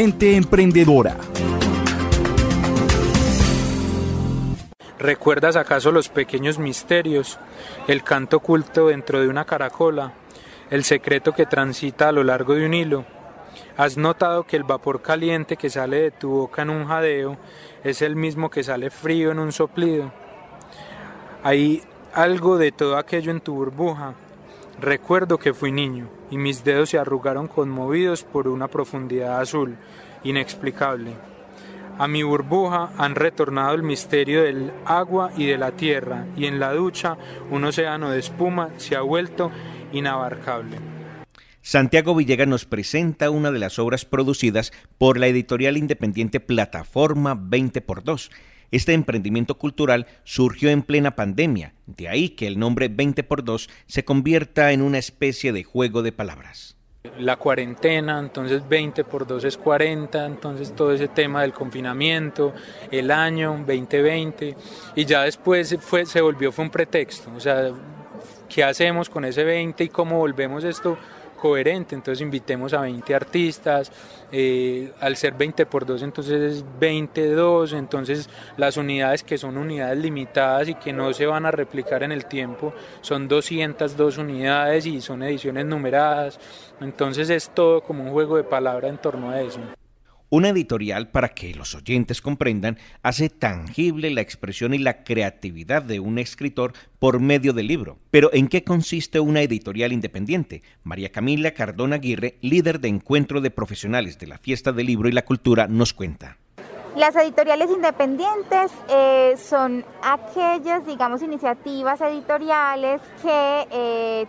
Gente Emprendedora. ¿Recuerdas acaso los pequeños misterios, el canto oculto dentro de una caracola, el secreto que transita a lo largo de un hilo? ¿Has notado que el vapor caliente que sale de tu boca en un jadeo es el mismo que sale frío en un soplido? Hay algo de todo aquello en tu burbuja. Recuerdo que fui niño y mis dedos se arrugaron conmovidos por una profundidad azul, inexplicable. A mi burbuja han retornado el misterio del agua y de la tierra, y en la ducha un océano de espuma se ha vuelto inabarcable. Santiago Villegas nos presenta una de las obras producidas por la editorial independiente Plataforma 20x2. Este emprendimiento cultural surgió en plena pandemia, de ahí que el nombre 20x2 se convierta en una especie de juego de palabras. La cuarentena, entonces 20 por 2 es 40, entonces todo ese tema del confinamiento, el año 2020, y ya después se volvió, fue un pretexto, o sea, ¿qué hacemos con ese 20 y cómo volvemos esto coherente, entonces invitemos a 20 artistas, eh, al ser 20 por 2 entonces es 22, entonces las unidades que son unidades limitadas y que no se van a replicar en el tiempo son 202 unidades y son ediciones numeradas, entonces es todo como un juego de palabras en torno a eso. Una editorial, para que los oyentes comprendan, hace tangible la expresión y la creatividad de un escritor por medio del libro. Pero ¿en qué consiste una editorial independiente? María Camila Cardona Aguirre, líder de Encuentro de Profesionales de la Fiesta del Libro y la Cultura, nos cuenta. Las editoriales independientes eh, son aquellas, digamos, iniciativas editoriales que eh,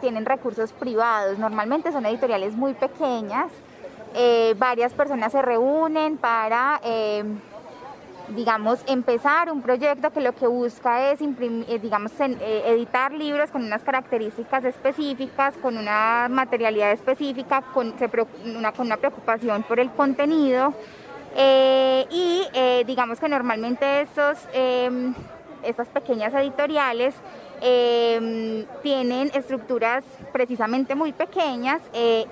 tienen recursos privados. Normalmente son editoriales muy pequeñas eh, varias personas se reúnen para, eh, digamos, empezar un proyecto que lo que busca es, eh, digamos, editar libros con unas características específicas, con una materialidad específica, con, una, preocupación por el contenido. y digamos que normalmente estos, em, estas pequeñas editoriales em, tienen estructuras precisamente muy pequeñas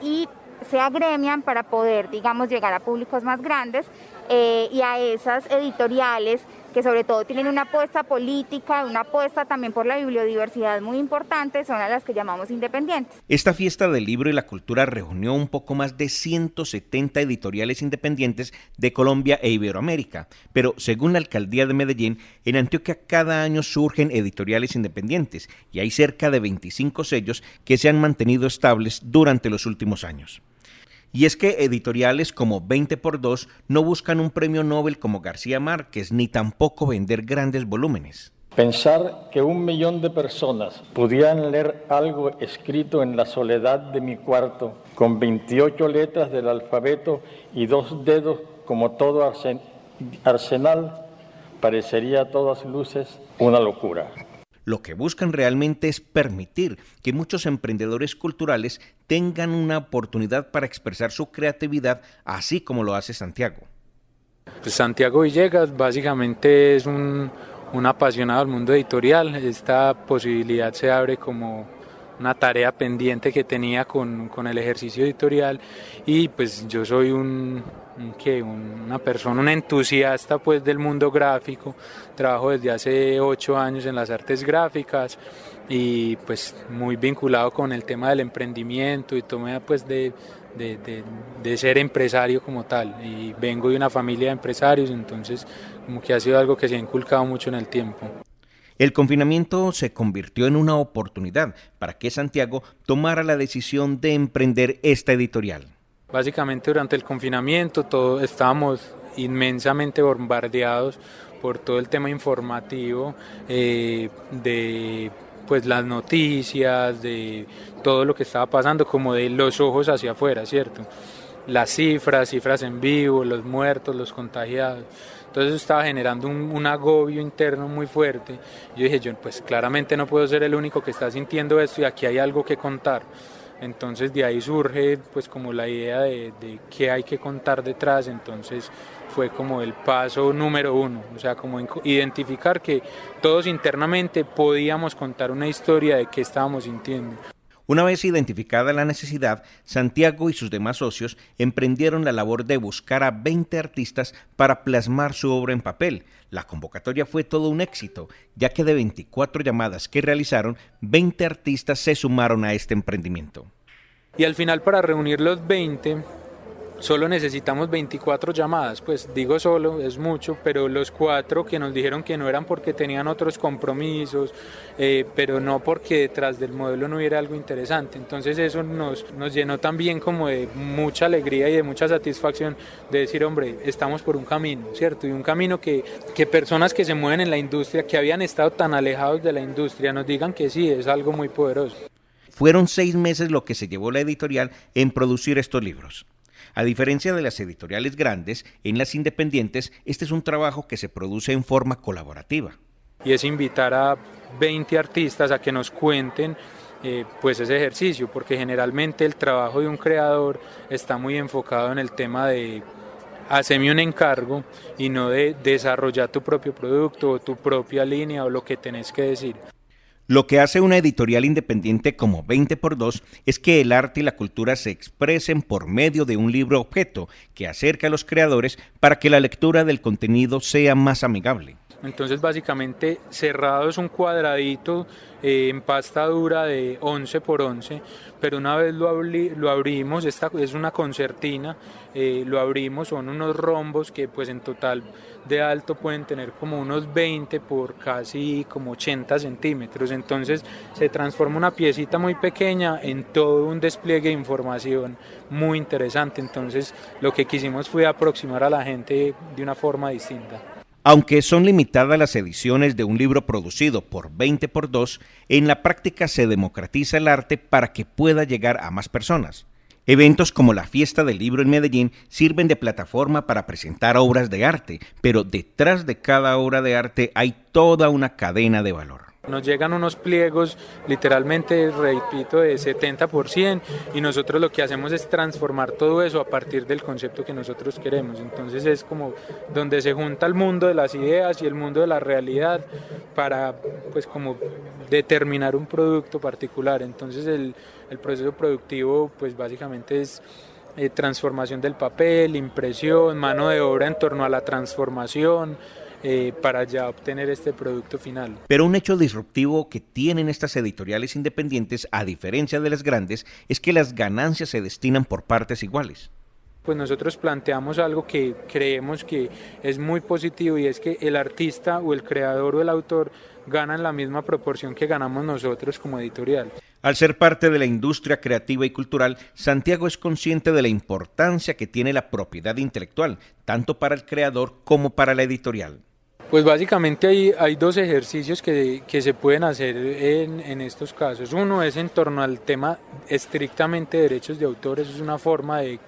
y se agremian para poder, digamos, llegar a públicos más grandes eh, y a esas editoriales que sobre todo tienen una apuesta política, una apuesta también por la bibliodiversidad muy importante, son a las que llamamos independientes. Esta fiesta del libro y la cultura reunió un poco más de 170 editoriales independientes de Colombia e Iberoamérica, pero según la alcaldía de Medellín, en Antioquia cada año surgen editoriales independientes y hay cerca de 25 sellos que se han mantenido estables durante los últimos años. Y es que editoriales como 20 por 2 no buscan un premio Nobel como García Márquez, ni tampoco vender grandes volúmenes. Pensar que un millón de personas pudieran leer algo escrito en la soledad de mi cuarto, con 28 letras del alfabeto y dos dedos como todo arsenal, parecería a todas luces una locura. Lo que buscan realmente es permitir que muchos emprendedores culturales tengan una oportunidad para expresar su creatividad, así como lo hace Santiago. Pues Santiago Villegas básicamente es un, apasionado del mundo editorial. Esta posibilidad se abre como una tarea pendiente que tenía con el ejercicio editorial y pues yo soy un, que una persona, un entusiasta pues del mundo gráfico, trabajo desde hace ocho años en las artes gráficas y pues muy vinculado con el tema del emprendimiento y toma pues de, de, ser empresario como tal y vengo de una familia de empresarios entonces como que ha sido algo que se ha inculcado mucho en el tiempo. El confinamiento se convirtió en una oportunidad para que Santiago tomara la decisión de emprender esta editorial. Básicamente durante el confinamiento todos estábamos inmensamente bombardeados por todo el tema informativo eh, de pues las noticias, de todo lo que estaba pasando, como de los ojos hacia afuera, ¿cierto? Las cifras, cifras en vivo, los muertos, los contagiados. Entonces estaba generando un, un, agobio interno muy fuerte. Yo dije, yo pues claramente no puedo ser el único que está sintiendo esto y aquí hay algo que contar. Entonces de ahí surge pues como la idea de, de qué hay que contar detrás, entonces fue como el paso número uno, o sea, como identificar que todos internamente podíamos contar una historia de qué estábamos sintiendo. Una vez identificada la necesidad, Santiago y sus demás socios emprendieron la labor de buscar a 20 artistas para plasmar su obra en papel. La convocatoria fue todo un éxito, ya que de 24 llamadas que realizaron, 20 artistas se sumaron a este emprendimiento. Y al final para reunir los 20 solo necesitamos 24 llamadas, pues digo solo, es mucho, pero los cuatro que nos dijeron que no eran porque tenían otros compromisos, eh, pero no porque detrás del modelo no hubiera algo interesante. Entonces eso nos, nos llenó también como de mucha alegría y de mucha satisfacción de decir, hombre, estamos por un camino, ¿cierto? Y un camino que, que personas que se mueven en la industria, que habían estado tan alejados de la industria, nos digan que sí, es algo muy poderoso. Fueron seis meses lo que se llevó la editorial en producir estos libros. A diferencia de las editoriales grandes, en las independientes este es un trabajo que se produce en forma colaborativa. Y es invitar a 20 artistas a que nos cuenten eh, pues ese ejercicio, porque generalmente el trabajo de un creador está muy enfocado en el tema de hacerme un encargo y no de desarrollar tu propio producto o tu propia línea o lo que tenés que decir. Lo que hace una editorial independiente como 20 por 2 es que el arte y la cultura se expresen por medio de un libro objeto que acerca a los creadores para que la lectura del contenido sea más amigable. Entonces básicamente cerrado es un cuadradito eh, en pasta dura de 11 por 11, pero una vez lo, lo abrimos, esta es una concertina, eh, lo abrimos, son unos rombos que pues en total de alto pueden tener como unos 20 por casi como 80 centímetros, entonces se transforma una piecita muy pequeña en todo un despliegue de información muy interesante, entonces lo que quisimos fue aproximar a la gente de una forma distinta. Aunque son limitadas las ediciones de un libro producido por 20 por 2, en la práctica se democratiza el arte para que pueda llegar a más personas. Eventos como la Fiesta del Libro en Medellín sirven de plataforma para presentar obras de arte, pero detrás de cada obra de arte hay toda una cadena de valor. Nos llegan unos pliegos, literalmente, repito, de 70% y nosotros lo que hacemos es transformar todo eso a partir del concepto que nosotros queremos. Entonces es como donde se junta el mundo de las ideas y el mundo de la realidad para, pues, como determinar un producto particular. Entonces el, proceso productivo, pues, básicamente es eh, transformación del papel, impresión, mano de obra en torno a la transformación, eh, para ya obtener este producto final. Pero un hecho disruptivo que tienen estas editoriales independientes, a diferencia de las grandes, es que las ganancias se destinan por partes iguales pues nosotros planteamos algo que creemos que es muy positivo y es que el artista o el creador o el autor ganan la misma proporción que ganamos nosotros como editorial. Al ser parte de la industria creativa y cultural, Santiago es consciente de la importancia que tiene la propiedad intelectual, tanto para el creador como para la editorial. Pues básicamente hay, hay dos ejercicios que, que se pueden hacer en, en, estos casos. Uno es en torno al tema estrictamente de derechos de autor, eso es una forma de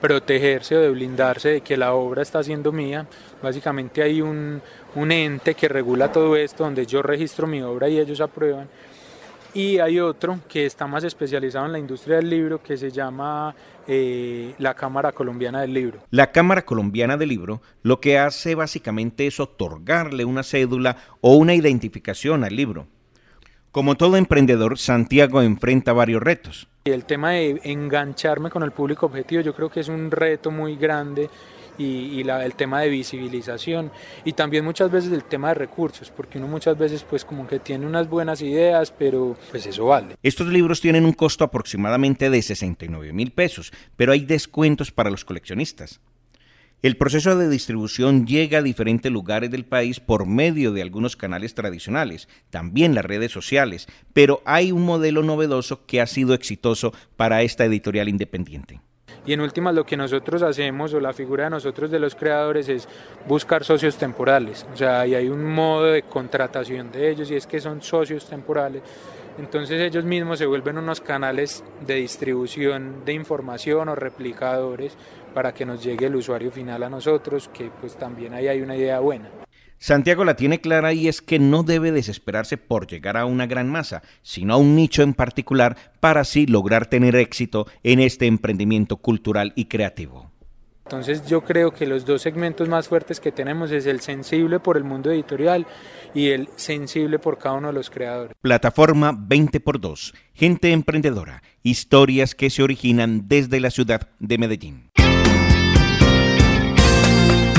protegerse o de blindarse de que la obra está siendo mía. Básicamente hay un, un ente que regula todo esto, donde yo registro mi obra y ellos aprueban. Y hay otro que está más especializado en la industria del libro que se llama eh, la Cámara Colombiana del Libro. La Cámara Colombiana del Libro lo que hace básicamente es otorgarle una cédula o una identificación al libro. Como todo emprendedor, Santiago enfrenta varios retos. El tema de engancharme con el público objetivo yo creo que es un reto muy grande y, el tema de visibilización y también muchas veces el tema de recursos, porque uno muchas veces pues como que tiene unas buenas ideas, pero pues eso vale. Estos libros tienen un costo aproximadamente de 69 mil pesos, pero hay descuentos para los coleccionistas. El proceso de distribución llega a diferentes lugares del país por medio de algunos canales tradicionales, también las redes sociales, pero hay un modelo novedoso que ha sido exitoso para esta editorial independiente. Y en últimas lo que nosotros hacemos o la figura de nosotros de los creadores es buscar socios temporales. O sea, ahí hay un modo de contratación de ellos y es que son socios temporales. Entonces ellos mismos se vuelven unos canales de distribución de información o replicadores para que nos llegue el usuario final a nosotros, que pues también ahí hay una idea buena. Santiago la tiene clara y es que no debe desesperarse por llegar a una gran masa, sino a un nicho en particular para así lograr tener éxito en este emprendimiento cultural y creativo. Entonces yo creo que los dos segmentos más fuertes que tenemos es el sensible por el mundo editorial y el sensible por cada uno de los creadores. Plataforma 20x2, gente emprendedora, historias que se originan desde la ciudad de Medellín.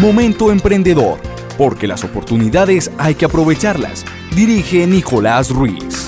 Momento emprendedor, porque las oportunidades hay que aprovecharlas. Dirige Nicolás Ruiz.